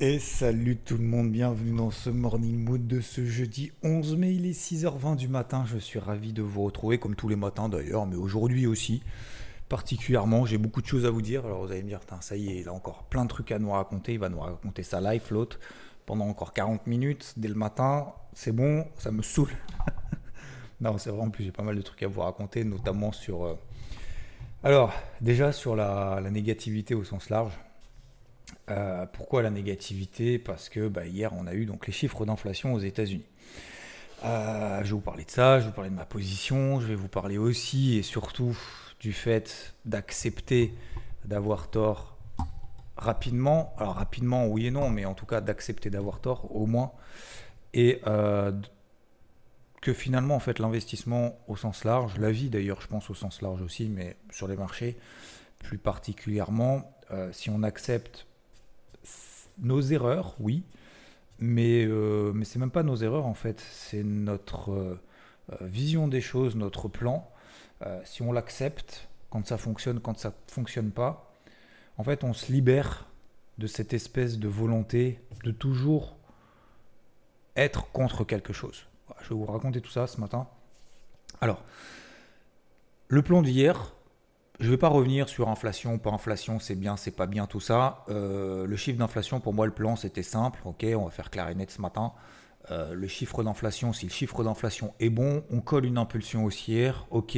Et salut tout le monde, bienvenue dans ce morning mood de ce jeudi 11 mai, il est 6h20 du matin, je suis ravi de vous retrouver comme tous les matins d'ailleurs, mais aujourd'hui aussi. Particulièrement, j'ai beaucoup de choses à vous dire, alors vous allez me dire, ça y est, il a encore plein de trucs à nous raconter, il va nous raconter sa life, l'autre, pendant encore 40 minutes, dès le matin, c'est bon, ça me saoule. non, c'est vrai, en plus j'ai pas mal de trucs à vous raconter, notamment sur... Euh, alors, déjà sur la négativité au sens large, euh, pourquoi la négativité? Parce que bah, hier, on a eu donc les chiffres d'inflation aux États-Unis. Euh, je vais vous parler de ça, je vais vous parler de ma position, je vais vous parler aussi et surtout du fait d'accepter d'avoir tort rapidement. Alors rapidement, oui et non, mais en tout cas d'accepter d'avoir tort au moins. Et euh, que finalement, en fait, l'investissement au sens large, la vie d'ailleurs, je pense au sens large aussi, mais sur les marchés plus particulièrement, si on accepte nos erreurs, oui, mais, euh, mais c'est même pas nos erreurs en fait, c'est notre euh, euh, vision des choses, notre plan. si on l'accepte, quand ça fonctionne, quand ça fonctionne pas, en fait, on se libère de cette espèce de volonté de toujours être contre quelque chose. Je vais vous raconter tout ça ce matin. Alors, le plan d'hier, je ne vais pas revenir sur inflation, pas inflation, c'est bien, c'est pas bien, tout ça. Euh, le chiffre d'inflation, pour moi, le plan, c'était simple. Ok, on va faire clair et net ce matin. Euh, le chiffre d'inflation, si le chiffre d'inflation est bon, on colle une impulsion haussière. Ok,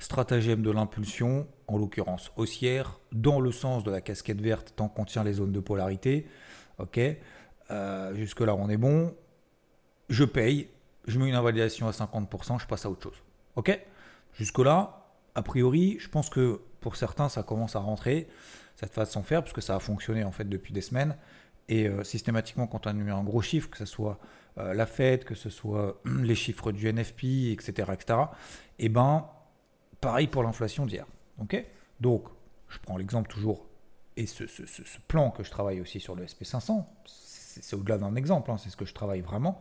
stratagème de l'impulsion, en l'occurrence haussière, dans le sens de la casquette verte tant qu'on tient les zones de polarité. Ok, euh, jusque-là, on est bon. Je paye, je mets une invalidation à 50%, je passe à autre chose. Ok, jusque-là, a priori, je pense que pour certains, ça commence à rentrer, cette façon de faire, parce que ça a fonctionné en fait depuis des semaines. Et euh, systématiquement, quand on a un gros chiffre, que ce soit euh, la Fed, que ce soit les chiffres du NFP, etc., etc., et eh ben, pareil pour l'inflation d'hier. Donc, je prends l'exemple toujours, et ce, plan que je travaille aussi sur le SP500, c'est au-delà d'un exemple, hein, c'est ce que je travaille vraiment.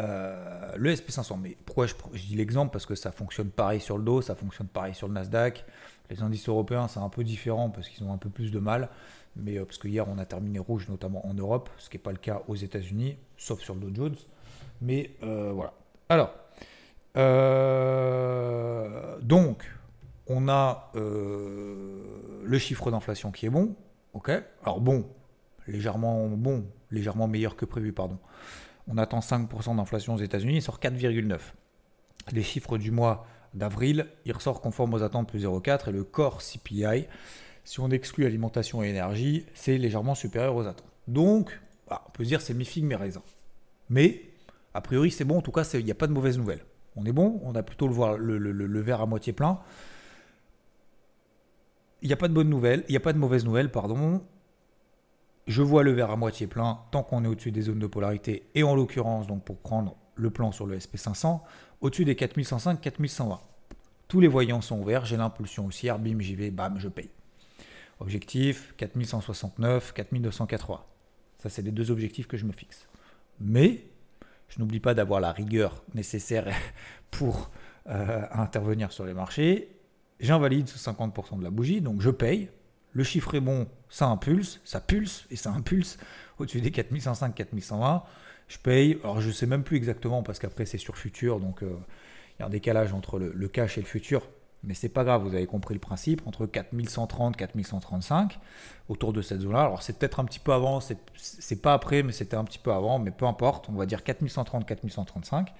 Euh, le SP500, mais pourquoi je, dis l'exemple Parce que ça fonctionne pareil sur le dos, ça fonctionne pareil sur le Nasdaq. Les indices européens, c'est un peu différent parce qu'ils ont un peu plus de mal. Mais euh, parce que hier, on a terminé rouge, notamment en Europe, ce qui n'est pas le cas aux États-Unis, sauf sur le Dow Jones. Mais euh, voilà. Alors, donc, on a le chiffre d'inflation qui est bon. Ok. Alors bon, légèrement bon, légèrement meilleur que prévu, pardon on attend 5% d'inflation aux États-Unis, il sort 4,9. Les chiffres du mois d'avril, il ressort conforme aux attentes plus 0,4 et le core CPI, si on exclut alimentation et énergie, c'est légèrement supérieur aux attentes. Donc, bah, on peut se dire c'est mi-figue, mes raisins. Mais, a priori, c'est bon, en tout cas, il n'y a pas de mauvaise nouvelle. On est bon, on a plutôt le, le, verre à moitié plein. Il n'y a pas de bonne nouvelle, il n'y a pas de mauvaise nouvelle, pardon je vois le verre à moitié plein tant qu'on est au-dessus des zones de polarité, et en l'occurrence, donc pour prendre le plan sur le SP500, au-dessus des 4105, 4120. Tous les voyants sont ouverts, j'ai l'impulsion haussière, bim, j'y vais, bam, je paye. Objectif 4169, 4280. Ça, c'est les deux objectifs que je me fixe. Mais je n'oublie pas d'avoir la rigueur nécessaire pour euh, intervenir sur les marchés. J'invalide ce 50% de la bougie, donc je paye le chiffre est bon, ça impulse, ça pulse, et ça impulse au-dessus des 4105, 4120. Je paye, alors je ne sais même plus exactement, parce qu'après c'est sur futur, donc euh, il y a un décalage entre le, cash et le futur. Mais c'est pas grave, vous avez compris le principe, entre 4130 4135, autour de cette zone-là. Alors c'est peut-être un petit peu avant, c'est pas après, mais c'était un petit peu avant, mais peu importe, on va dire 4130, 4135.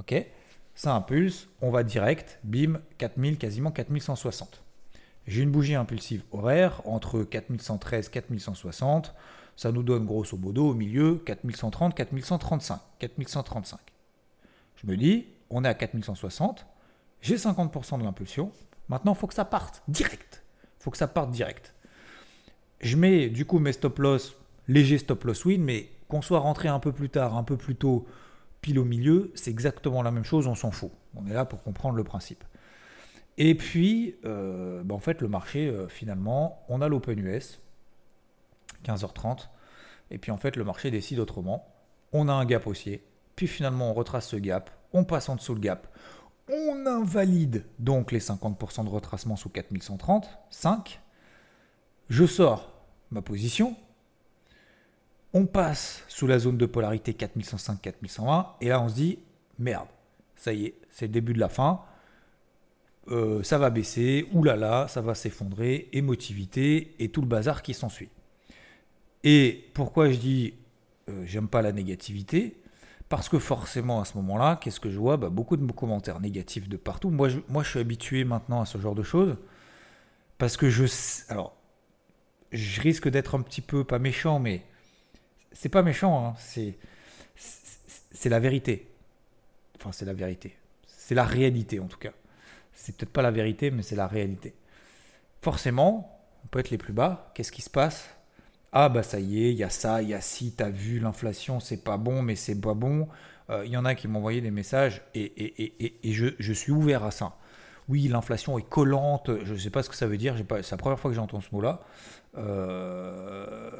Ok, ça impulse, on va direct, bim, 4000, quasiment 4160. J'ai une bougie impulsive horaire entre 4113 et 4160. Ça nous donne grosso modo au milieu 4130, 4135. 4135. Je me dis, on est à 4160. J'ai 50% de l'impulsion. Maintenant, il faut que ça parte direct. Faut que ça parte direct. Je mets du coup mes stop loss, léger stop loss win, mais qu'on soit rentré un peu plus tard, un peu plus tôt, pile au milieu, c'est exactement la même chose, on s'en fout. On est là pour comprendre le principe. Et puis, euh, bah, en fait, le marché, euh, finalement, on a l'Open US, 15h30, et puis en fait, le marché décide autrement. On a un gap haussier, puis finalement, on retrace ce gap, on passe en dessous le gap, on invalide donc les 50% de retracement sous 4130, 5. Je sors ma position. On passe sous la zone de polarité 4105-4120 et là on se dit merde, ça y est, c'est le début de la fin. Euh, ça va baisser, oulala, ça va s'effondrer, émotivité et tout le bazar qui s'ensuit. Et pourquoi je dis euh, j'aime pas la négativité? Parce que forcément à ce moment-là, qu'est-ce que je vois? Bah, Beaucoup de commentaires négatifs de partout. Moi je, moi je suis habitué maintenant à ce genre de choses parce que je. Alors, je risque d'être un petit peu, pas méchant, mais c'est pas méchant, hein, c'est, c'est la vérité. Enfin, c'est la vérité. C'est la réalité en tout cas. C'est peut-être pas la vérité, mais c'est la réalité. Forcément, on peut être les plus bas. Qu'est-ce qui se passe? Ah bah ça y est, il y a ça, il y a ci, t'as vu l'inflation, c'est pas bon, mais c'est pas bon. Euh, il y en a qui m'ont envoyé des messages et, et, et, et je, je, suis ouvert à ça. Oui, l'inflation est collante, je ne sais pas ce que ça veut dire, c'est la première fois que j'entends ce mot-là. Euh,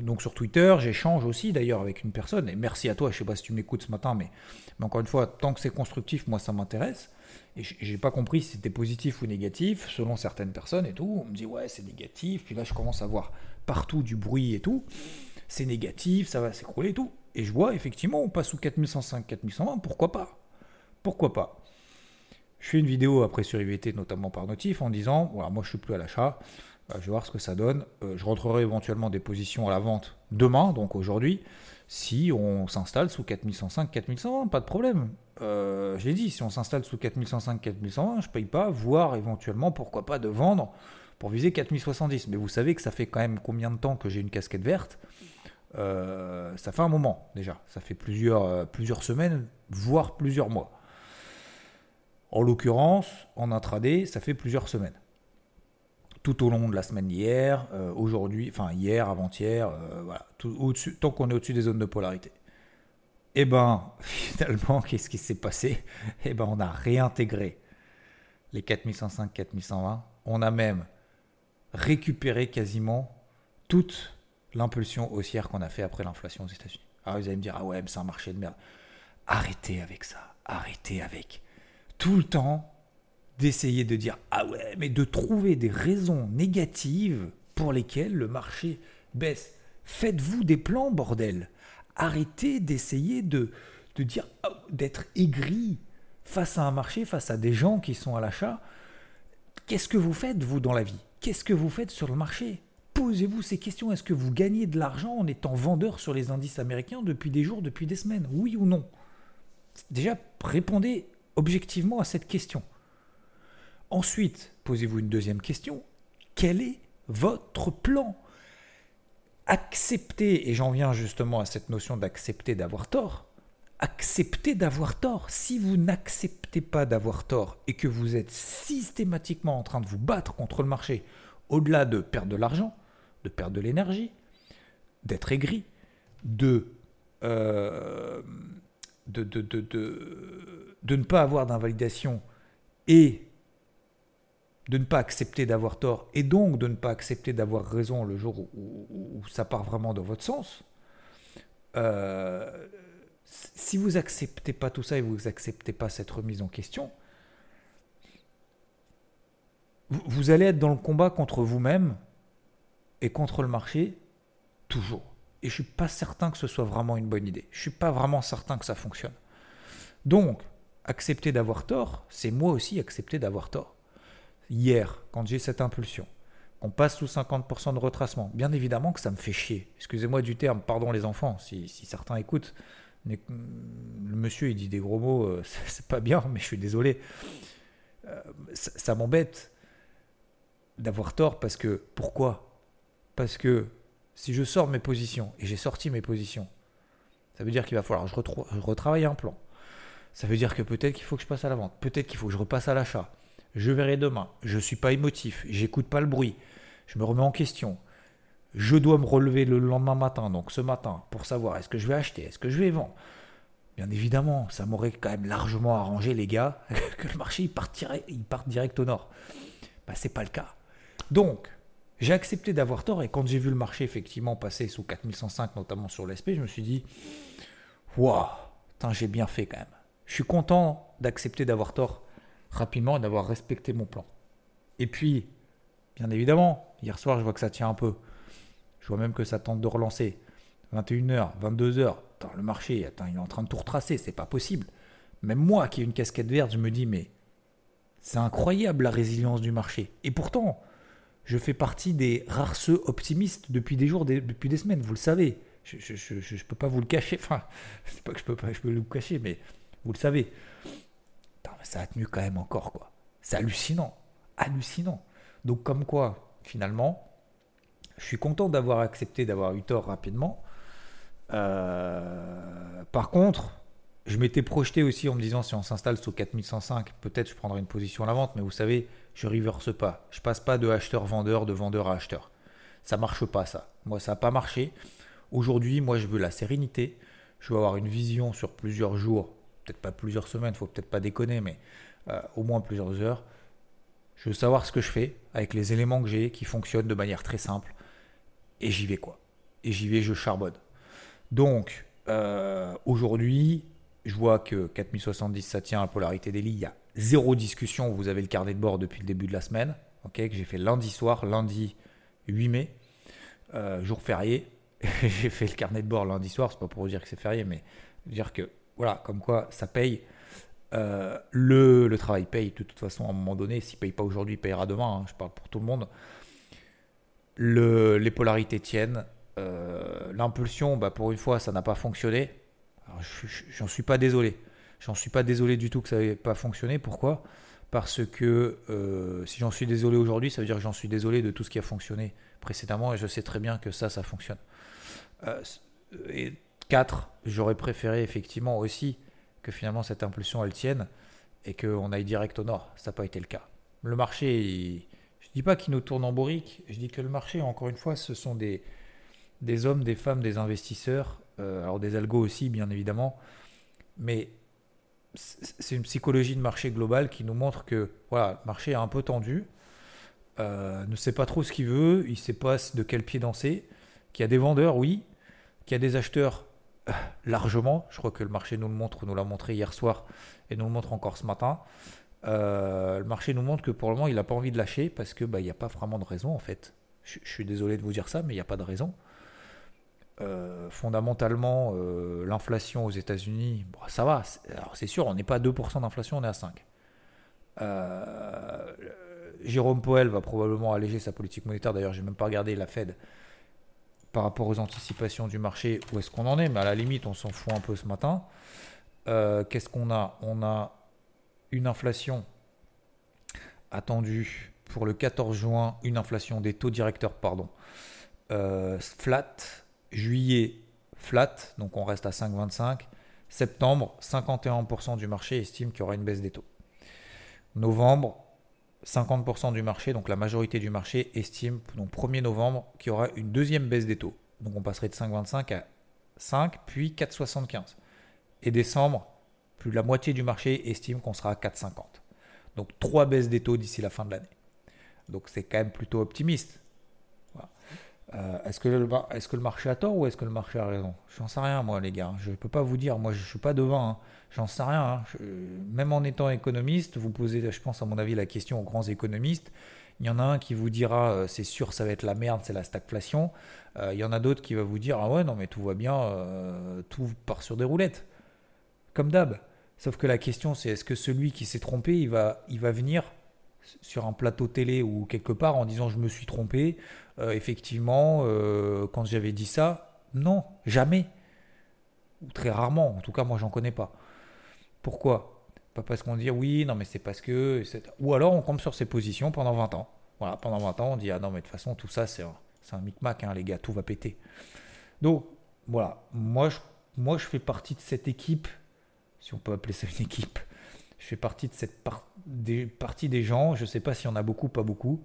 donc sur Twitter, j'échange aussi d'ailleurs avec une personne, et merci à toi, je sais pas si tu m'écoutes ce matin, mais, mais, encore une fois, tant que c'est constructif, moi ça m'intéresse. Et j'ai pas compris si c'était positif ou négatif, selon certaines personnes et tout. On me dit ouais c'est négatif, puis là je commence à voir partout du bruit et tout. C'est négatif, ça va s'écrouler et tout. Et je vois effectivement, on passe sous 4105, 4120, pourquoi pas? Pourquoi pas? Je fais une vidéo après sur IVT, notamment par notif, en disant voilà, moi je suis plus à l'achat, bah, je vais voir ce que ça donne. Euh, je rentrerai éventuellement des positions à la vente demain, donc aujourd'hui, si on s'installe sous 4105, 4120, pas de problème. Euh, J'ai dit, si on s'installe sous 4105, 4120, je paye pas, voire éventuellement, pourquoi pas, de vendre pour viser 4070. Mais vous savez que ça fait quand même combien de temps que j'ai une casquette verte? Euh, Ça fait un moment déjà, ça fait plusieurs, euh, plusieurs semaines, voire plusieurs mois. En l'occurrence, en intraday, ça fait plusieurs semaines tout au long de la semaine hier, euh, aujourd'hui, enfin hier, avant-hier, euh, voilà, au-dessus, tant qu'on est au-dessus des zones de polarité. Eh ben, finalement, qu'est-ce qui s'est passé? Eh ben, on a réintégré les 4105, 4120. On a même récupéré quasiment toute l'impulsion haussière qu'on a fait après l'inflation aux États-Unis. Alors vous allez me dire, ah ouais, mais c'est un marché de merde. Arrêtez avec ça. Arrêtez avec. Tout le temps, d'essayer de dire ah ouais, mais de trouver des raisons négatives pour lesquelles le marché baisse. Faites-vous des plans, bordel. Arrêtez d'essayer de, de dire oh, d'être aigri face à un marché, face à des gens qui sont à l'achat. Qu'est-ce que vous faites, vous, dans la vie? Qu'est-ce que vous faites sur le marché? Posez-vous ces questions. Est-ce que vous gagnez de l'argent en étant vendeur sur les indices américains depuis des jours, depuis des semaines? Oui ou non? Déjà, répondez objectivement à cette question. Ensuite, posez-vous une deuxième question. Quel est votre plan? Acceptez, et j'en viens justement à cette notion d'accepter d'avoir tort, acceptez d'avoir tort. Si vous n'acceptez pas d'avoir tort et que vous êtes systématiquement en train de vous battre contre le marché, au-delà de perdre de l'argent, de perdre de l'énergie, d'être aigri, de, euh, de, de, de, de, ne pas avoir d'invalidation et de ne pas accepter d'avoir tort et donc de ne pas accepter d'avoir raison le jour où, ça part vraiment dans votre sens, euh, si vous acceptez pas tout ça et vous acceptez pas cette remise en question, vous, allez être dans le combat contre vous-même et contre le marché toujours. Et je suis pas certain que ce soit vraiment une bonne idée. Je suis pas vraiment certain que ça fonctionne. Donc, accepter d'avoir tort, c'est moi aussi accepter d'avoir tort hier, quand j'ai cette impulsion, qu'on passe sous 50% de retracement, bien évidemment que ça me fait chier. Excusez-moi du terme, pardon les enfants, si, certains écoutent. le monsieur, il dit des gros mots, euh, c'est pas bien, mais je suis désolé. Euh, ça, m'embête d'avoir tort parce que. Pourquoi? Parce que si je sors mes positions, et j'ai sorti mes positions, ça veut dire qu'il va falloir que je retravaille un plan. Ça veut dire que peut-être qu'il faut que je passe à la vente, peut-être qu'il faut que je repasse à l'achat je verrai demain, je ne suis pas émotif, j'écoute pas le bruit, je me remets en question. Je dois me relever le lendemain matin, donc ce matin, pour savoir est-ce que je vais acheter, est-ce que je vais vendre? Bien évidemment, ça m'aurait quand même largement arrangé, les gars, que le marché il partirait, il direct au nord. Bah, c'est pas le cas. Donc, j'ai accepté d'avoir tort et quand j'ai vu le marché effectivement passer sous 4105, notamment sur l'SP, je me suis dit, waouh, j'ai bien fait quand même. Je suis content d'accepter d'avoir tort rapidement et d'avoir respecté mon plan. Et puis, bien évidemment, hier soir, je vois que ça tient un peu. Je vois même que ça tente de relancer. 21h, 22h, le marché, attends, il est en train de tout retracer, c'est pas possible. Même moi qui ai une casquette verte, je me dis, mais c'est incroyable la résilience du marché. Et pourtant, je fais partie des rares ceux optimistes depuis des jours, depuis des semaines, vous le savez. Je ne peux pas vous le cacher. Enfin, c'est pas que je peux pas je peux le cacher, mais vous le savez. Ça a tenu quand même encore, quoi. C'est hallucinant. Hallucinant. Donc, comme quoi, finalement, je suis content d'avoir accepté d'avoir eu tort rapidement. Euh, par contre, je m'étais projeté aussi en me disant si on s'installe sous 4105, peut-être je prendrai une position à la vente, mais vous savez, je reverse pas. Je passe pas de acheteur-vendeur, de vendeur à acheteur. Ça marche pas ça. Moi, ça n'a pas marché. Aujourd'hui, moi, je veux la sérénité. Je veux avoir une vision sur plusieurs jours, peut-être pas plusieurs semaines, faut peut-être pas déconner, mais euh, au moins plusieurs heures. Je veux savoir ce que je fais avec les éléments que j'ai qui fonctionnent de manière très simple. Et j'y vais quoi. Et j'y vais, je charbonne. Donc, euh, aujourd'hui, je vois que 4070, ça tient à polarité des lits. Il y a zéro discussion. Vous avez le carnet de bord depuis le début de la semaine. que j'ai fait lundi soir, lundi 8 mai, euh, jour férié. j'ai fait le carnet de bord lundi soir. C'est pas pour vous dire que c'est férié, mais dire que, voilà, comme quoi ça paye. Euh, le, travail paye de toute façon à un moment donné. S'il ne paye pas aujourd'hui, il payera demain. Hein. je parle pour tout le monde. Le, les polarités tiennent. Euh, l'impulsion, bah, pour une fois, ça n'a pas fonctionné. J'en suis pas désolé. J'en suis pas désolé du tout que ça n'ait pas fonctionné. Pourquoi? Parce que euh, si j'en suis désolé aujourd'hui, ça veut dire que j'en suis désolé de tout ce qui a fonctionné précédemment et je sais très bien que ça, ça fonctionne. 4, j'aurais préféré effectivement aussi que finalement cette impulsion elle tienne et qu'on aille direct au nord. Ça n'a pas été le cas. Le marché, je ne dis pas qu'il nous tourne en bourrique, je dis que le marché, encore une fois, ce sont des, des hommes, des femmes, des investisseurs, euh, alors des algos aussi bien évidemment, mais c'est une psychologie de marché globale qui nous montre que voilà, le marché est un peu tendu, euh, ne sait pas trop ce qu'il veut, il ne sait pas de quel pied danser, qu'il y a des vendeurs, oui, qu'il y a des acheteurs largement, je crois que le marché nous le montre, nous l'a montré hier soir et nous le montre encore ce matin. le marché nous montre que pour le moment il n'a pas envie de lâcher parce que bah, il n'y a pas vraiment de raison en fait. Je, suis désolé de vous dire ça, mais il n'y a pas de raison. Euh, fondamentalement, euh, l'inflation aux États-Unis, ça va. Alors c'est sûr, on n'est pas à 2% d'inflation, on est à 5%. Euh, Jérôme Powell va probablement alléger sa politique monétaire. D'ailleurs, j'ai même pas regardé la Fed par rapport aux anticipations du marché, où est-ce qu'on en est, mais à la limite, on s'en fout un peu ce matin. Qu'est-ce qu'on a? On a une inflation attendue pour le 14 juin, une inflation des taux directeurs, pardon, flat Juillet, flat, donc on reste à 5,25. Septembre, 51% du marché estime qu'il y aura une baisse des taux. Novembre, 50% du marché, donc la majorité du marché estime, donc 1er novembre, qu'il y aura une deuxième baisse des taux. Donc on passerait de 5,25 à 5, puis 4,75. Et décembre, plus de la moitié du marché estime qu'on sera à 4,50. Donc trois baisses des taux d'ici la fin de l'année. Donc c'est quand même plutôt optimiste. Euh, est-ce que, le, marché a tort ou est-ce que le marché a raison? J'en sais rien, moi, les gars. Je ne peux pas vous dire. Moi, je ne suis pas devant. Hein. J'en sais rien. Hein. même en étant économiste, vous posez, je pense, à mon avis, la question aux grands économistes. Il y en a un qui vous dira euh, c'est sûr, ça va être la merde, c'est la stagflation. Euh, il y en a d'autres qui va vous dire ah ouais, non, mais tout va bien, tout part sur des roulettes. Comme d'hab. Sauf que la question, c'est est-ce que celui qui s'est trompé, il va, il va venir sur un plateau télé ou quelque part en disant je me suis trompé, euh, effectivement, euh, quand j'avais dit ça, non, jamais. Ou très rarement, en tout cas moi j'en connais pas. Pourquoi? Pas parce qu'on dit oui, non mais c'est parce que... Ou alors on compte sur ses positions pendant 20 ans. Voilà, pendant 20 ans on dit ah non mais de toute façon tout ça c'est un, un micmac hein, les gars, tout va péter. Donc voilà, moi moi je fais partie de cette équipe, si on peut appeler ça une équipe, je fais partie de cette des, partie des gens, je ne sais pas s'il y en a beaucoup, pas beaucoup.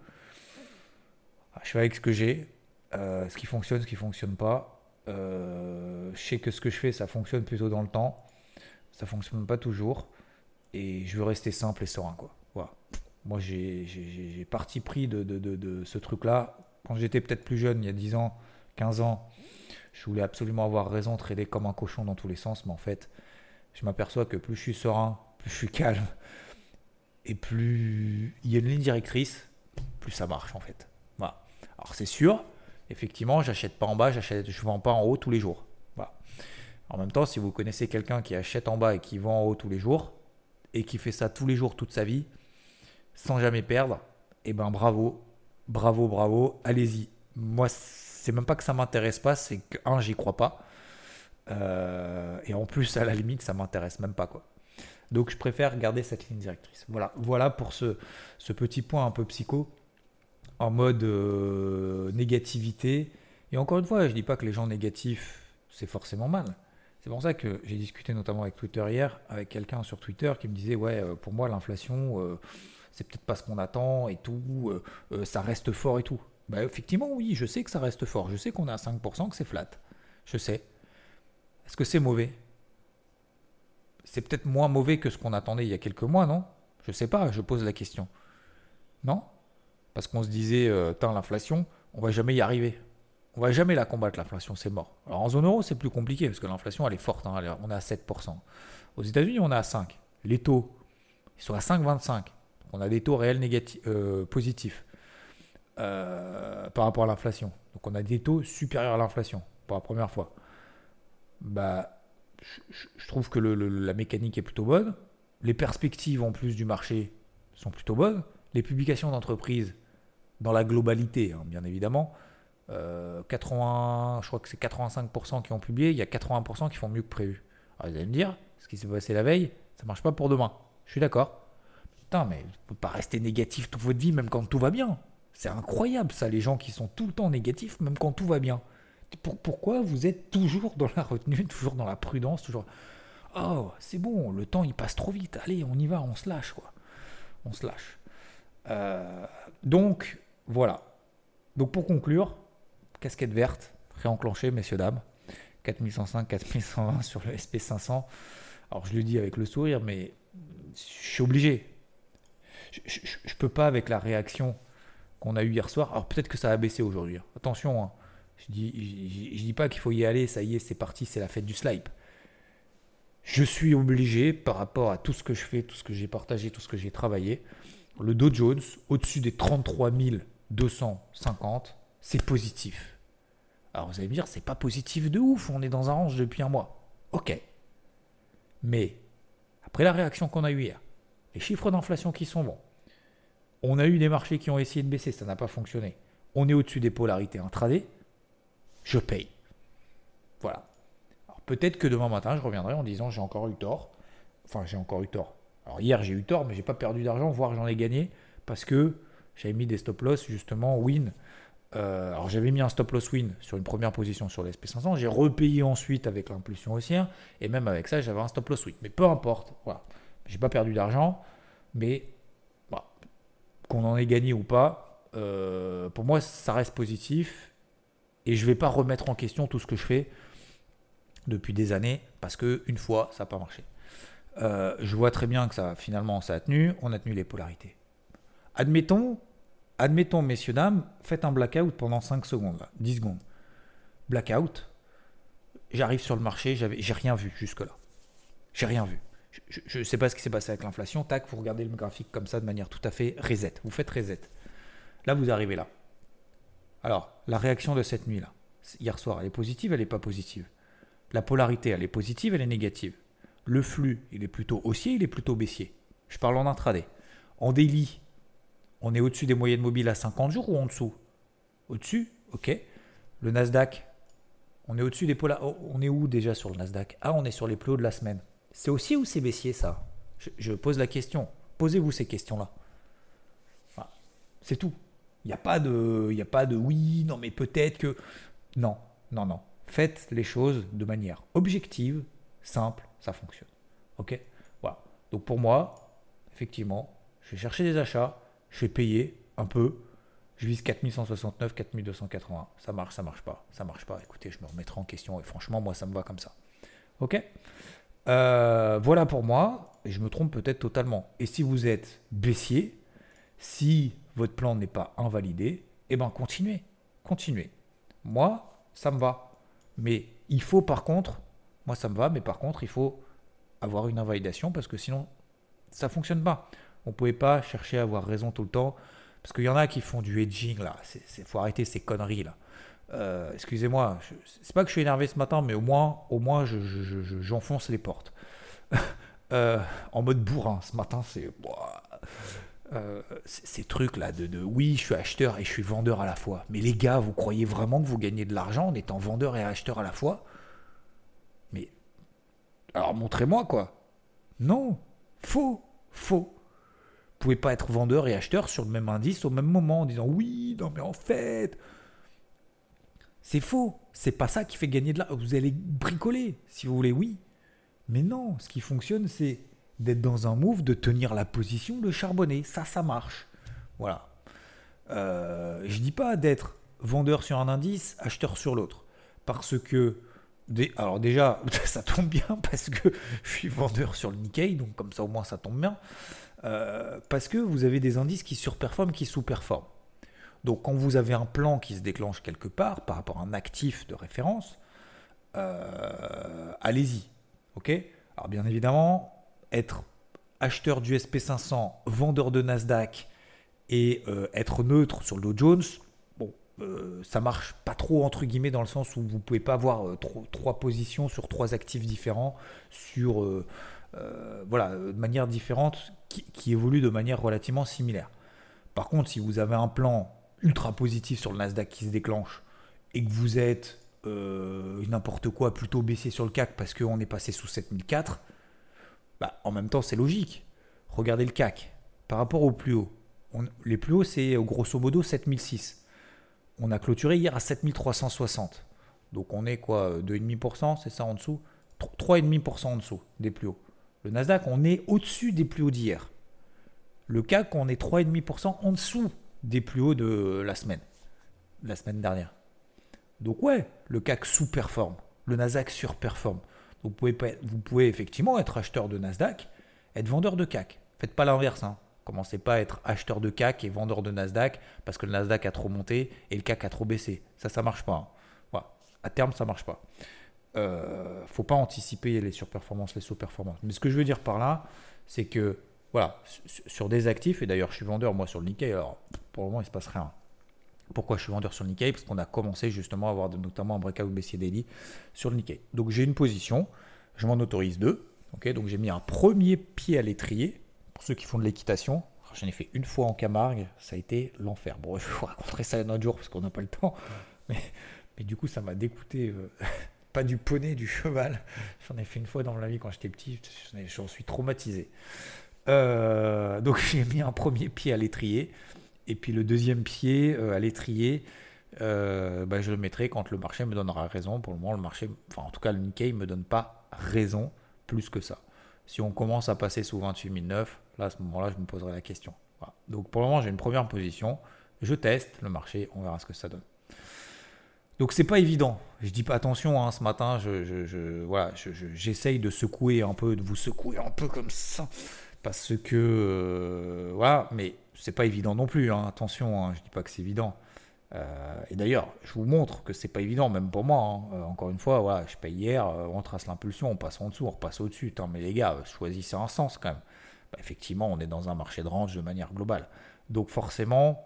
Ah, je fais avec ce que j'ai, euh, ce qui fonctionne, ce qui ne fonctionne pas. Euh, je sais que ce que je fais, ça fonctionne plutôt dans le temps. Ça ne fonctionne pas toujours. Et je veux rester simple et serein. Quoi. Voilà. Moi, j'ai parti pris de, de, de, de ce truc-là. Quand j'étais peut-être plus jeune, il y a 10 ans, 15 ans, je voulais absolument avoir raison, trader comme un cochon dans tous les sens. Mais en fait, je m'aperçois que plus je suis serein, plus je suis calme et plus il y a une ligne directrice, plus ça marche en fait. Voilà. Alors c'est sûr, effectivement, j'achète pas en bas, j'achète, je vends pas en haut tous les jours. Voilà. En même temps, si vous connaissez quelqu'un qui achète en bas et qui vend en haut tous les jours, et qui fait ça tous les jours toute sa vie, sans jamais perdre, eh ben bravo, bravo, bravo, allez-y. Moi, c'est même pas que ça m'intéresse pas, c'est que, un, j'y crois pas. Euh, et en plus, à la limite, ça m'intéresse même pas, quoi. Donc, je préfère garder cette ligne directrice. Voilà, voilà pour ce, petit point un peu psycho, en mode euh, négativité. Et encore une fois, je dis pas que les gens négatifs, c'est forcément mal. C'est pour ça que j'ai discuté notamment avec Twitter hier, avec quelqu'un sur Twitter qui me disait Ouais, euh, pour moi, l'inflation, c'est peut-être pas ce qu'on attend et tout, ça reste fort et tout. Bah, effectivement, oui, je sais que ça reste fort. Je sais qu'on est à 5%, que c'est flat. Je sais. Est-ce que c'est mauvais? C'est peut-être moins mauvais que ce qu'on attendait il y a quelques mois, non? Je sais pas, je pose la question. Non? Parce qu'on se disait, euh, l'inflation, on va jamais y arriver. On va jamais la combattre, l'inflation, c'est mort. Alors en zone euro, c'est plus compliqué, parce que l'inflation, elle est forte. Hein, on est à 7%. Aux États-Unis, on est à 5. Les taux, ils sont à 5,25. On a des taux réels euh, positifs. Euh, par rapport à l'inflation. Donc on a des taux supérieurs à l'inflation pour la première fois. Bah, je, trouve que la mécanique est plutôt bonne. Les perspectives en plus du marché sont plutôt bonnes. Les publications d'entreprises, dans la globalité, hein, bien évidemment, 80, euh, je crois que c'est 85% qui ont publié, il y a 80% qui font mieux que prévu. Alors vous allez me dire, ce qui s'est passé la veille, ça marche pas pour demain. Je suis d'accord. Putain, mais vous ne pas rester négatif toute votre vie, même quand tout va bien. C'est incroyable ça, les gens qui sont tout le temps négatifs, même quand tout va bien. Pourquoi vous êtes toujours dans la retenue, toujours dans la prudence, toujours... Oh, c'est bon, le temps il passe trop vite, allez, on y va, on se lâche, quoi. On se lâche. Euh, donc, voilà. Donc pour conclure, casquette verte, réenclenchée, messieurs, dames. 4105, 4120 sur le SP500. Alors je le dis avec le sourire, mais je suis obligé. Je ne peux pas avec la réaction qu'on a eu hier soir. Alors peut-être que ça a baissé aujourd'hui. Hein. Attention, hein. Je dis, dis pas qu'il faut y aller, ça y est, c'est parti, c'est la fête du slide. Je suis obligé, par rapport à tout ce que je fais, tout ce que j'ai partagé, tout ce que j'ai travaillé, le Dow Jones, au-dessus des 33 250, c'est positif. Alors vous allez me dire, c'est pas positif de ouf, on est dans un range depuis un mois. Ok. Mais, après la réaction qu'on a eue hier, les chiffres d'inflation qui sont bons, on a eu des marchés qui ont essayé de baisser, ça n'a pas fonctionné. On est au-dessus des polarités intraday, je paye. Voilà. Alors peut-être que demain matin, je reviendrai en disant j'ai encore eu tort. Enfin, j'ai encore eu tort. Alors hier, j'ai eu tort, mais j'ai pas perdu d'argent, voire j'en ai gagné parce que j'avais mis des stop loss justement win. Euh, alors j'avais mis un stop loss win sur une première position sur l'SP500, j'ai repayé ensuite avec l'impulsion haussière et même avec ça j'avais un stop loss win. Mais peu importe, voilà, j'ai pas perdu d'argent, mais qu'on en ait gagné ou pas, euh, pour moi, ça reste positif. Et je ne vais pas remettre en question tout ce que je fais depuis des années, parce qu'une fois, ça n'a pas marché. Euh, je vois très bien que ça, finalement, ça a tenu. On a tenu les polarités. Admettons, admettons, messieurs, dames, faites un blackout pendant 5 secondes, 10 secondes. Blackout, j'arrive sur le marché, j'ai rien vu jusque-là. J'ai rien vu je ne sais pas ce qui s'est passé avec l'inflation, tac, vous regardez le graphique comme ça de manière tout à fait reset. Vous faites reset. Là, vous arrivez là. Alors, la réaction de cette nuit-là, hier soir, elle est positive, elle n'est pas positive? La polarité, elle est positive, elle est négative? Le flux, il est plutôt haussier, il est plutôt baissier? Je parle en intraday. En daily, on est au-dessus des moyennes mobiles à 50 jours ou en dessous? Au-dessus Ok. Le Nasdaq, on est au-dessus des polarités. Oh, on est où déjà sur le Nasdaq? Ah, on est sur les plus hauts de la semaine. C'est aussi ou c'est baissier ça? Je, pose la question. Posez-vous ces questions-là. c'est tout. Il n'y a, pas de, a pas de oui, non, mais peut-être que. Non, non, non. Faites les choses de manière objective, simple, ça fonctionne. Ok? Voilà. Donc pour moi, effectivement, je vais chercher des achats, je vais payer un peu. Je vise 4169, 4280. Ça marche, ça marche pas. Ça marche pas. Écoutez, je me remettrai en question et franchement, moi, ça me va comme ça. Ok? Euh, voilà pour moi, et je me trompe peut-être totalement. Et si vous êtes baissier, si votre plan n'est pas invalidé, eh ben continuez, continuez. Moi, ça me va. Mais il faut par contre, moi ça me va, mais par contre, il faut avoir une invalidation parce que sinon, ça fonctionne pas. On ne pouvait pas chercher à avoir raison tout le temps. Parce qu'il y en a qui font du hedging là. Il faut arrêter ces conneries là. Euh, excusez-moi, c'est pas que je suis énervé ce matin, mais au moins, au moins, j'enfonce les portes. Euh, en mode bourrin, ce matin, c'est euh, ces trucs là de, de, oui, je suis acheteur et je suis vendeur à la fois. Mais les gars, vous croyez vraiment que vous gagnez de l'argent en étant vendeur et acheteur à la fois? Mais alors montrez-moi quoi. Non, faux, faux. Vous pouvez pas être vendeur et acheteur sur le même indice au même moment en disant oui, non mais en fait, c'est faux. C'est pas ça qui fait gagner de l'argent. Vous allez bricoler, si vous voulez, oui. Mais non, ce qui fonctionne, c'est d'être dans un move, de tenir la position, de charbonner. Ça, ça marche. Voilà. Euh, je dis pas d'être vendeur sur un indice, acheteur sur l'autre. Parce que, alors déjà, ça tombe bien parce que je suis vendeur sur le Nikkei, donc comme ça au moins ça tombe bien. Euh, parce que vous avez des indices qui surperforment, qui sous-performent. Donc quand vous avez un plan qui se déclenche quelque part par rapport à un actif de référence, euh, allez-y. ok? Alors bien évidemment, être acheteur du SP500, vendeur de Nasdaq et euh, être neutre sur le Dow Jones, bon, euh, ça marche pas trop entre guillemets dans le sens où vous pouvez pas avoir trois positions sur trois actifs différents sur voilà de manière différente qui, qui évoluent de manière relativement similaire. Par contre, si vous avez un plan ultra positif sur le Nasdaq qui se déclenche et que vous êtes euh, n'importe quoi plutôt baissé sur le CAC parce qu'on est passé sous 7004, bah, en même temps c'est logique. Regardez le CAC par rapport au plus haut. les plus hauts c'est grosso modo 7006. On a clôturé hier à 7360. Donc on est quoi 2,5% c'est ça en dessous? 3,5% en dessous des plus hauts. Le Nasdaq on est au-dessus des plus hauts d'hier. Le CAC on est 3,5% en dessous des plus hauts de la semaine, la semaine dernière. Donc ouais, le CAC sous-performe, le Nasdaq surperforme. Vous pouvez, vous pouvez effectivement être acheteur de Nasdaq, être vendeur de CAC. Faites pas l'inverse. Hein. Commencez pas à être acheteur de CAC et vendeur de Nasdaq parce que le Nasdaq a trop monté et le CAC a trop baissé. Ça, ça marche pas. Hein. À terme, ça marche pas. Euh, faut pas anticiper les surperformances, les sous-performances. Mais ce que je veux dire par là, c'est que voilà, sur des actifs, et d'ailleurs je suis vendeur moi sur le Nikkei, alors pour le moment il se passe rien. Pourquoi je suis vendeur sur le Nikkei Parce qu'on a commencé justement à avoir notamment un breakout baissier daily sur le Nikkei. Donc j'ai une position, je m'en autorise deux. donc j'ai mis un premier pied à l'étrier, pour ceux qui font de l'équitation. J'en ai fait une fois en Camargue, ça a été l'enfer. Bon, je vous raconter ça un autre jour parce qu'on n'a pas le temps. Mais, mais, du coup, ça m'a dégoûté. Euh, pas du poney, du cheval. J'en ai fait une fois dans ma vie quand j'étais petit. J'en suis traumatisé. Euh, donc j'ai mis un premier pied à l'étrier. Et puis le deuxième pied euh, à l'étrier, euh, bah, je le mettrai quand le marché me donnera raison. Pour le moment, le marché, enfin en tout cas le Nikkei me donne pas raison plus que ça. Si on commence à passer sous 28009, là à ce moment-là, je me poserai la question. Donc pour le moment, j'ai une première position. Je teste le marché, on verra ce que ça donne. Donc c'est pas évident. Je dis pas attention, hein, ce matin, je, voilà, j'essaye de secouer un peu, de vous secouer un peu comme ça parce que euh, voilà, mais c'est pas évident non plus. Hein, attention, hein, je dis pas que c'est évident. Euh, et d'ailleurs, je vous montre que c'est pas évident, même pour moi. Hein. Euh, encore une fois, voilà, je paye hier, on trace l'impulsion, on passe en dessous, on repasse au-dessus. Mais les gars, choisissez un sens quand même. Bah, effectivement, on est dans un marché de range de manière globale. Donc forcément,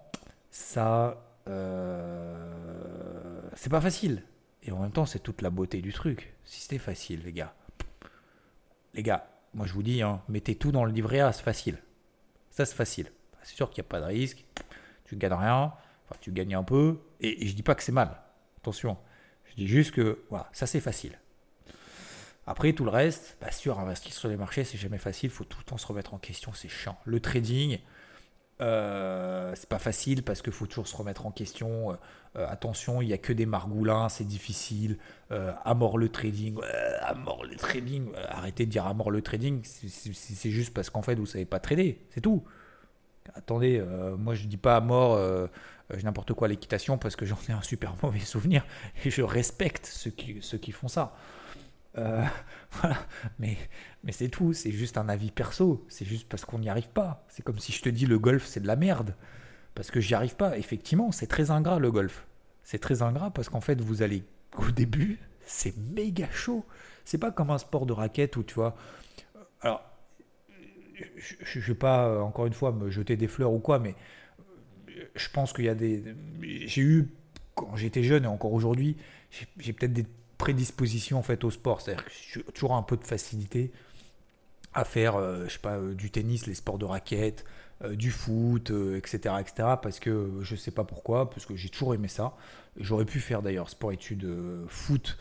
ça, c'est pas facile. Et en même temps, c'est toute la beauté du truc. Si c'était facile, les gars. Les gars, moi je vous dis, hein, mettez tout dans le livret A, c'est facile. Ça c'est facile. C'est sûr qu'il n'y a pas de risque, tu ne gagnes rien, enfin tu gagnes un peu, et, je je dis pas que c'est mal. Attention, je dis juste que voilà, ça c'est facile. Après tout le reste, bah, sûr, investir sur les marchés c'est jamais facile, il faut tout le temps se remettre en question, c'est chiant. Le trading, euh, c'est pas facile parce qu'il faut toujours se remettre en question. Euh, euh, attention, il n'y a que des margoulins, c'est difficile. à mort le trading, à mort le trading. arrêtez de dire à mort le trading, c'est juste parce qu'en fait vous savez pas trader, c'est tout. Attendez, moi je dis pas à mort n'importe quoi l'équitation parce que j'en ai un super mauvais souvenir et je respecte ceux qui, font ça. Euh. Mais, c'est tout, c'est juste un avis perso, c'est juste parce qu'on n'y arrive pas. C'est comme si je te dis le golf c'est de la merde, parce que j'y arrive pas. Effectivement, c'est très ingrat le golf. C'est très ingrat parce qu'en fait, vous allez au début, c'est méga chaud. C'est pas comme un sport de raquette où tu vois. Je ne vais pas euh, encore une fois me jeter des fleurs ou quoi, mais je pense qu'il y a des. J'ai eu quand j'étais jeune et encore aujourd'hui, j'ai peut-être des prédispositions en fait au sport. C'est-à-dire que j'ai toujours un peu de facilité à faire, je sais pas, du tennis, les sports de raquettes, du foot, etc., etc. Parce que je sais pas pourquoi, parce que j'ai toujours aimé ça. J'aurais pu faire d'ailleurs sport-études foot,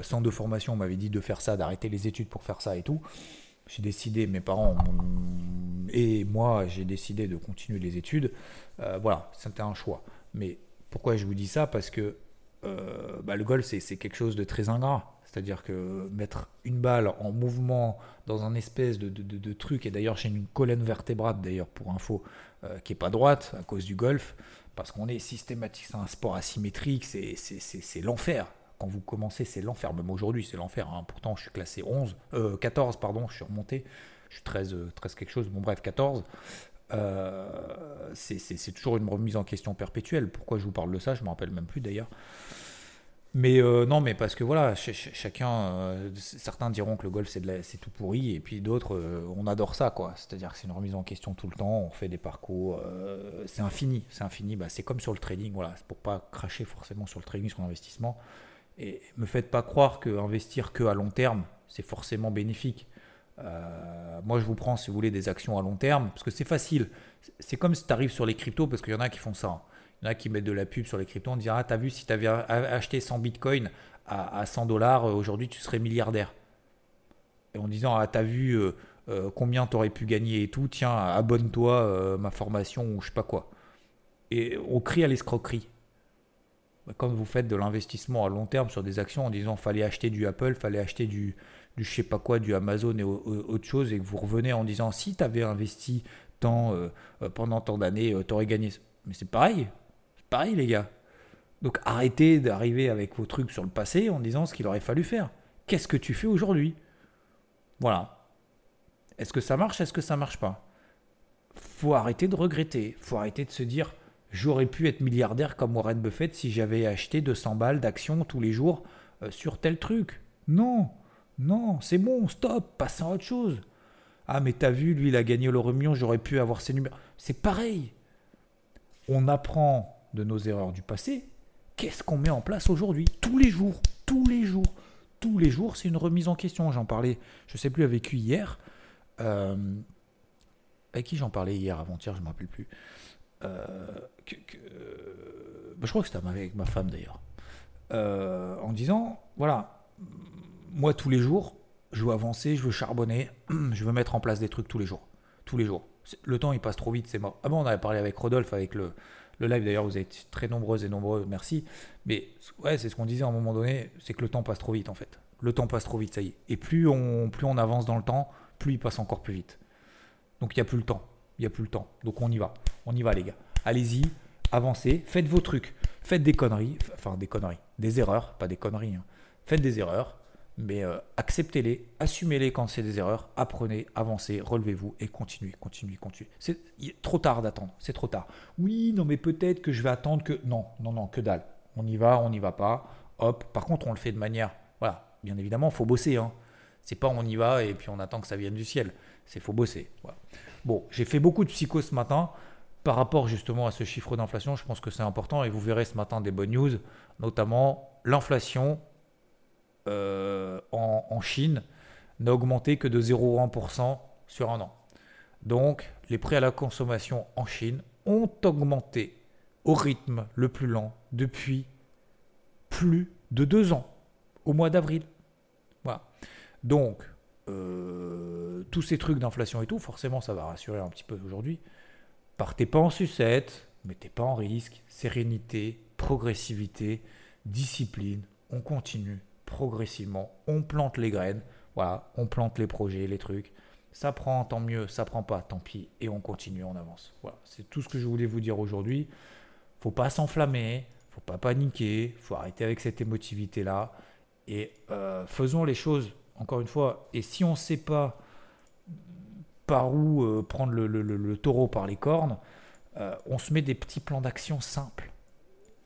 centre de formation, on m'avait dit de faire ça, d'arrêter les études pour faire ça et tout j'ai décidé, mes parents et moi, j'ai décidé de continuer les études. Euh, voilà, c'était un choix. Mais pourquoi je vous dis ça? Parce que euh, bah, le golf, c'est quelque chose de très ingrat. C'est-à-dire que mettre une balle en mouvement dans un espèce de, truc, et d'ailleurs j'ai une colonne vertébrale, d'ailleurs pour info, euh, qui est pas droite à cause du golf, parce qu'on est systématique, c'est un sport asymétrique, c'est l'enfer quand vous commencez, c'est l'enfer. Même aujourd'hui, c'est l'enfer. Hein. Pourtant, je suis classé 11, 14, euh, pardon, je suis remonté. Je suis 13, 13 euh, quelque chose, bon bref, 14. Euh, c'est toujours une remise en question perpétuelle. Pourquoi je vous parle de ça? Je ne me rappelle même plus d'ailleurs. Mais non, mais parce que voilà, chacun, certains diront que le golf c'est tout pourri, et puis d'autres, on adore ça, quoi. C'est-à-dire que c'est une remise en question tout le temps, on fait des parcours, c'est infini, c'est infini. Bah, c'est comme sur le trading, voilà, pour pas cracher forcément sur le trading, sur l'investissement. Et me faites pas croire que investir que à long terme, c'est forcément bénéfique. Euh, moi, je vous prends, si vous voulez, des actions à long terme, parce que c'est facile. C'est comme si tu arrives sur les cryptos, parce qu'il y en a qui font ça. Il y en a qui mettent de la pub sur les cryptos, on dira, ah, t'as vu, si tu avais acheté 100 bitcoins à, 100 dollars, euh, aujourd'hui, tu serais milliardaire. Et en disant, ah, t'as vu euh, combien tu aurais pu gagner et tout, tiens, abonne-toi, ma formation, ou je sais pas quoi. Et on crie à l'escroquerie. Bah, quand vous faites de l'investissement à long terme sur des actions en disant fallait acheter du Apple, fallait acheter du, du je sais pas quoi, du Amazon et autre chose, et que vous revenez en disant si tu avais investi tant euh, euh, pendant tant d'années, euh, tu aurais gagné. Mais c'est pareil, c'est pareil les gars. Donc arrêtez d'arriver avec vos trucs sur le passé en disant ce qu'il aurait fallu faire. Qu'est-ce que tu fais aujourd'hui? Voilà. Est-ce que ça marche? Est-ce que ça marche pas? Faut arrêter de regretter. Faut arrêter de se dire J'aurais pu être milliardaire comme Warren Buffett si j'avais acheté 200 balles d'actions tous les jours euh, sur tel truc. Non, non, c'est bon, stop, passons à autre chose. Ah, mais t'as vu, lui, il a gagné le million, j'aurais pu avoir ses numéros. C'est pareil. On apprend de nos erreurs du passé. Qu'est-ce qu'on met en place aujourd'hui? Tous les jours, tous les jours, tous les jours, c'est une remise en question. J'en parlais, je ne sais plus avec qui hier. Euh, avec qui j'en parlais hier, avant-hier, je ne me rappelle plus. Euh, bah, je crois que c'était avec ma femme d'ailleurs, euh, en disant, voilà, moi tous les jours, je veux avancer, je veux charbonner, je veux mettre en place des trucs tous les jours. Tous les jours. Le temps il passe trop vite, c'est mort. Ah bon, on avait parlé avec Rodolphe, avec le, le live d'ailleurs, vous êtes très nombreuses et nombreux, merci. Mais ouais, c'est ce qu'on disait à un moment donné, c'est que le temps passe trop vite en fait. Le temps passe trop vite, ça y est. Et plus on, plus on avance dans le temps, plus il passe encore plus vite. Donc il n'y a plus le temps. Il n'y a plus le temps. Donc on y va. On y va les gars. Allez-y, avancez, faites vos trucs. Faites des conneries, enfin des conneries, des erreurs, pas des conneries. Hein. Faites des erreurs, mais euh, acceptez-les, assumez-les quand c'est des erreurs, apprenez, avancez, relevez-vous et continuez, continuez, continuez. C'est trop tard d'attendre, c'est trop tard. Oui, non, mais peut-être que je vais attendre que. Non, non, non, que dalle. On y va, on n'y va pas. Hop, par contre, on le fait de manière. Voilà, bien évidemment, faut bosser. Hein. C'est pas on y va et puis on attend que ça vienne du ciel. C'est faut bosser. Bon, j'ai fait beaucoup de psycho ce matin par rapport justement à ce chiffre d'inflation, je pense que c'est important et vous verrez ce matin des bonnes news, notamment l'inflation euh, en, Chine n'a augmenté que de 0,1% sur un an. Donc les prix à la consommation en Chine ont augmenté au rythme le plus lent depuis plus de deux ans, au mois d'avril. Voilà. Donc, euh, tous ces trucs d'inflation et tout, forcément, ça va rassurer un petit peu aujourd'hui. Partez pas en sucette, mettez pas en risque, sérénité, progressivité, discipline, on continue progressivement, on plante les graines, voilà, on plante les projets, les trucs. Ça prend, tant mieux, ça prend pas, tant pis, et on continue, on avance. Voilà, c'est tout ce que je voulais vous dire aujourd'hui. Faut pas s'enflammer, faut pas paniquer, faut arrêter avec cette émotivité là, et euh, faisons les choses. Encore une fois, et si on ne sait pas par où euh, prendre le, taureau par les cornes, euh, on se met des petits plans d'action simples.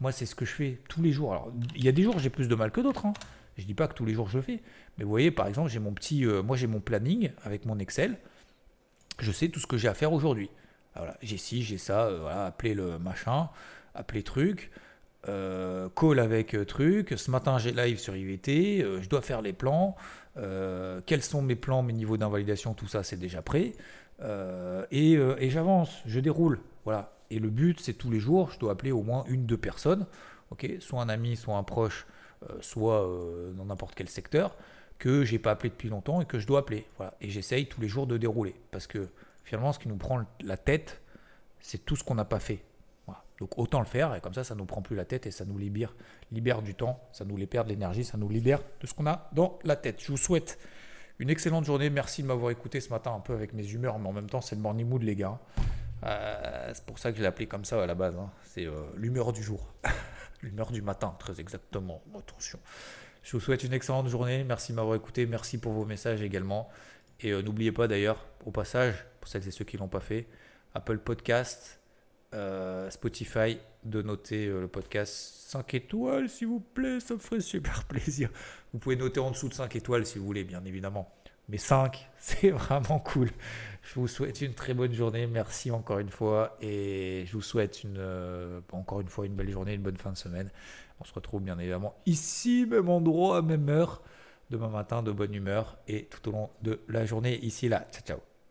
Moi, c'est ce que je fais tous les jours. Alors, il y a des jours, j'ai plus de mal que d'autres. Hein. Je dis pas que tous les jours je le fais. Mais vous voyez, par exemple, j'ai mon petit, euh, moi j'ai mon planning avec mon Excel. Je sais tout ce que j'ai à faire aujourd'hui. Voilà, j'ai ci, j'ai ça, voilà, appeler le machin, appeler truc. Euh, call avec euh, truc. Ce matin, j'ai live sur IVT. euh, je dois faire les plans. quels sont mes plans, mes niveaux d'invalidation, tout ça, c'est déjà prêt. Et et j'avance, je déroule. Voilà. Et le but, c'est tous les jours, je dois appeler au moins une, deux personnes. ok? Soit un ami, soit un proche, soit dans n'importe quel secteur, que j'ai pas appelé depuis longtemps et que je dois appeler. Voilà. Et j'essaye tous les jours de dérouler. Parce que finalement, ce qui nous prend la tête, c'est tout ce qu'on n'a pas fait. Donc autant le faire, et comme ça, ça nous prend plus la tête et ça nous libère, libère du temps, ça nous libère de l'énergie, ça nous libère de ce qu'on a dans la tête. Je vous souhaite une excellente journée. Merci de m'avoir écouté ce matin un peu avec mes humeurs, mais en même temps, c'est le morning mood, les gars. Euh, c'est pour ça que je l'ai appelé comme ça à la base. hein. C'est euh, l'humeur du jour. l'humeur du matin, très exactement. Attention. Je vous souhaite une excellente journée. Merci de m'avoir écouté. Merci pour vos messages également. Et euh, n'oubliez pas d'ailleurs, au passage, pour celles et ceux qui ne l'ont pas fait, Apple Podcast, euh, Spotify, de noter euh, le podcast 5 étoiles, s'il vous plaît. Ça me ferait super plaisir. Vous pouvez noter en dessous de 5 étoiles si vous voulez, bien évidemment. Mais 5, c'est vraiment cool. Je vous souhaite une très bonne journée. Merci encore une fois. Et je vous souhaite une, euh, encore une fois une belle journée, une bonne fin de semaine. On se retrouve bien évidemment ici, même endroit, même heure, demain matin, de bonne humeur et tout au long de la journée ici, là. Ciao, ciao.